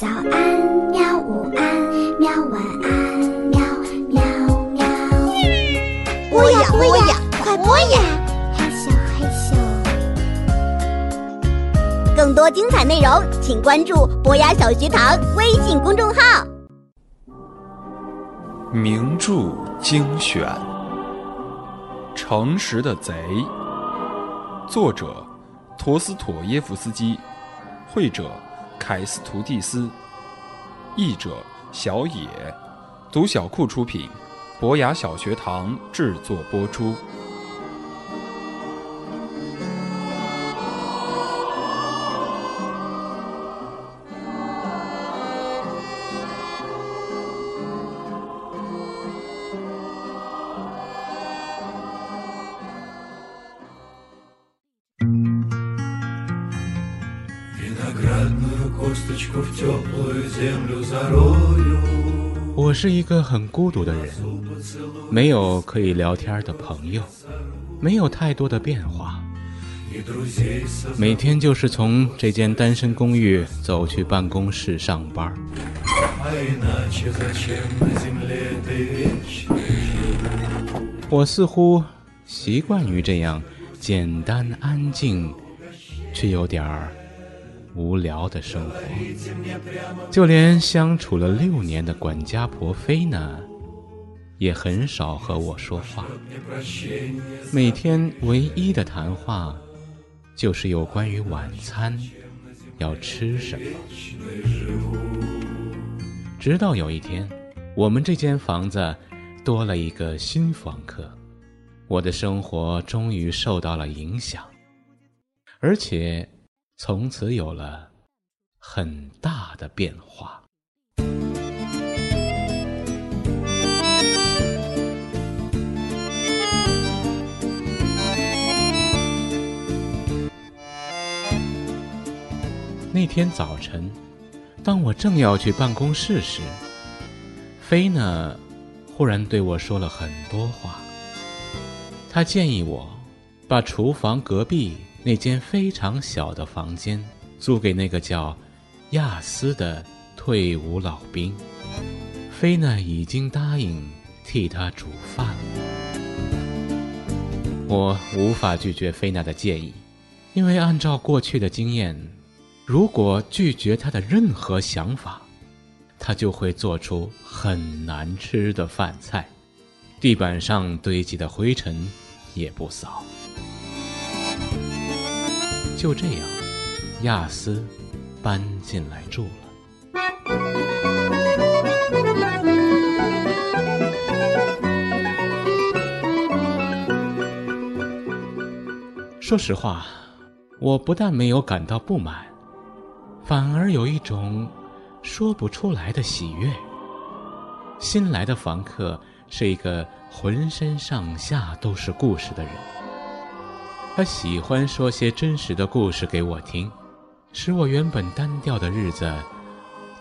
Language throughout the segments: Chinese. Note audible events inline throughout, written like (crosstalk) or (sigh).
早安，喵！午安，喵！晚安，喵喵喵！播呀播呀，快播呀！嘿咻嘿咻。更多精彩内容，请关注博雅小学堂微信公众号。名著精选，《诚实的贼》，作者陀思妥耶夫斯基，绘者凯斯图蒂斯，译者小野，读小库出品，博雅小学堂制作播出。我是一个很孤独的人，没有可以聊天的朋友，没有太多的变化。每天就是从这间单身公寓走去办公室上班。我似乎习惯于这样简单安静，却有点儿。无聊的生活，就连相处了六年的管家婆菲呢，也很少和我说话。每天唯一的谈话，就是有关于晚餐要吃什么。直到有一天，我们这间房子多了一个新房客，我的生活终于受到了影响，而且。从此有了很大的变化。那天早晨，当我正要去办公室时，菲娜，忽然对我说了很多话。她建议我把厨房隔壁。那间非常小的房间租给那个叫亚斯的退伍老兵，菲娜已经答应替他煮饭了。我无法拒绝菲娜的建议，因为按照过去的经验，如果拒绝他的任何想法，他就会做出很难吃的饭菜，地板上堆积的灰尘也不扫。就这样，亚斯搬进来住了。说实话，我不但没有感到不满，反而有一种说不出来的喜悦。新来的房客是一个浑身上下都是故事的人。他喜欢说些真实的故事给我听，使我原本单调的日子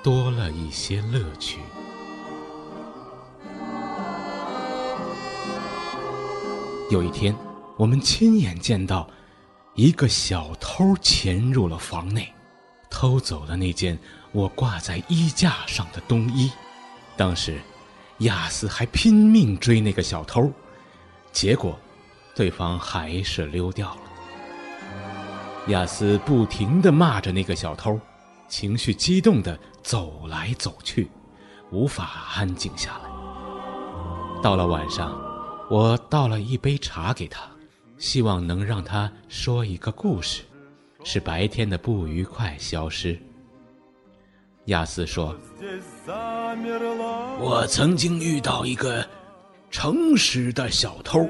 多了一些乐趣。有一天，我们亲眼见到一个小偷潜入了房内，偷走了那件我挂在衣架上的冬衣。当时，亚斯还拼命追那个小偷，结果。对方还是溜掉了。亚斯不停地骂着那个小偷，情绪激动地走来走去，无法安静下来。到了晚上，我倒了一杯茶给他，希望能让他说一个故事，使白天的不愉快消失。亚斯说：“我曾经遇到一个诚实的小偷。”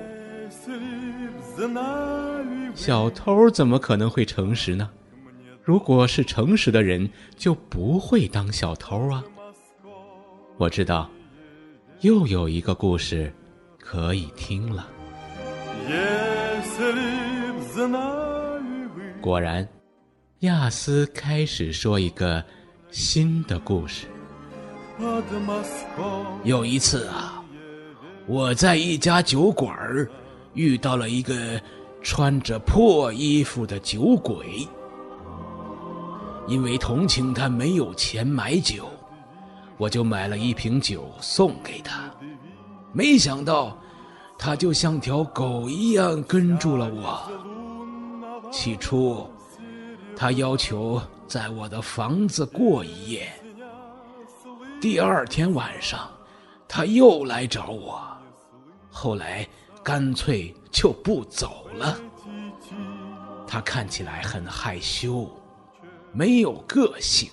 小偷怎么可能会诚实呢？如果是诚实的人，就不会当小偷啊！我知道，又有一个故事可以听了。果然，亚斯开始说一个新的故事。有一次啊，我在一家酒馆儿。遇到了一个穿着破衣服的酒鬼。因为同情他没有钱买酒，我就买了一瓶酒送给他。没想到，他就像条狗一样跟住了我。起初，他要求在我的房子过一夜。第二天晚上，他又来找我，后来干脆就不走了。他看起来很害羞，没有个性，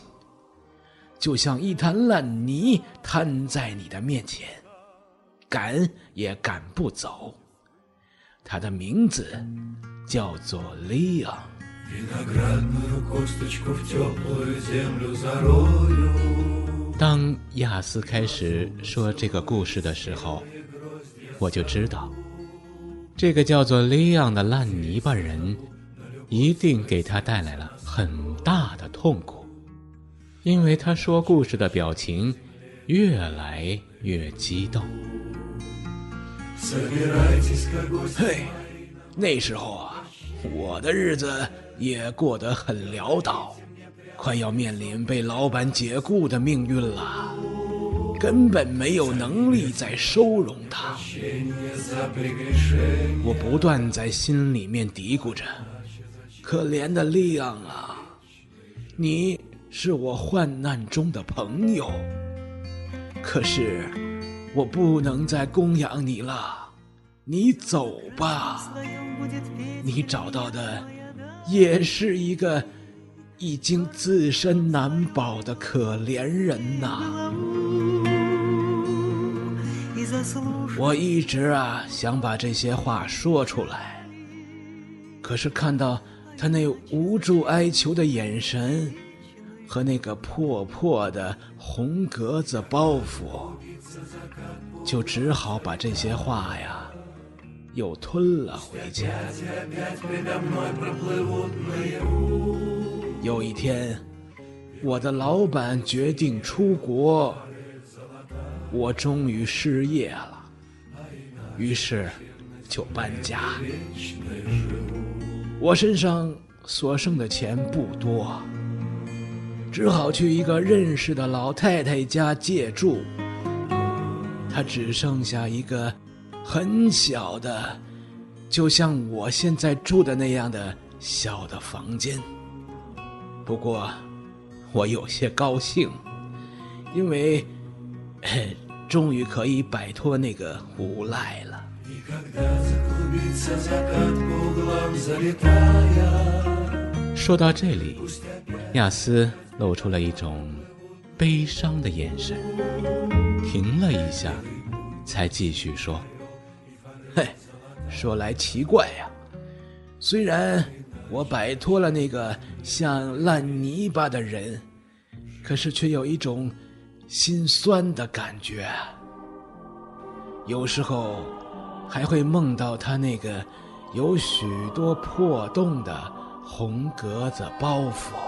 就像一滩烂泥摊在你的面前，赶也赶不走。他的名字叫做利昂。当亚斯开始说这个故事的时候，我就知道，这个叫做利昂的烂泥巴人，一定给他带来了很大的痛苦，因为他说故事的表情越来越激动。嘿，那时候啊，我的日子也过得很潦倒。快要面临被老板解雇的命运了，根本没有能力再收容他。我不断在心里面嘀咕着：“可怜的利昂啊，你是我患难中的朋友，可是我不能再供养你了，你走吧。你找到的也是一个。”已经自身难保的可怜人呐！我一直啊想把这些话说出来，可是看到他那无助哀求的眼神，和那个破破的红格子包袱，就只好把这些话呀又吞了回去。有一天，我的老板决定出国，我终于失业了，于是就搬家。我身上所剩的钱不多，只好去一个认识的老太太家借住。她只剩下一个很小的，就像我现在住的那样的小的房间。不过，我有些高兴，因为 (laughs) 终于可以摆脱那个无赖了。说到这里，亚斯露出了一种悲伤的眼神，停了一下，才继续说：“ (laughs) 嘿，说来奇怪呀，虽然……”我摆脱了那个像烂泥巴的人，可是却有一种心酸的感觉。有时候还会梦到他那个有许多破洞的红格子包袱。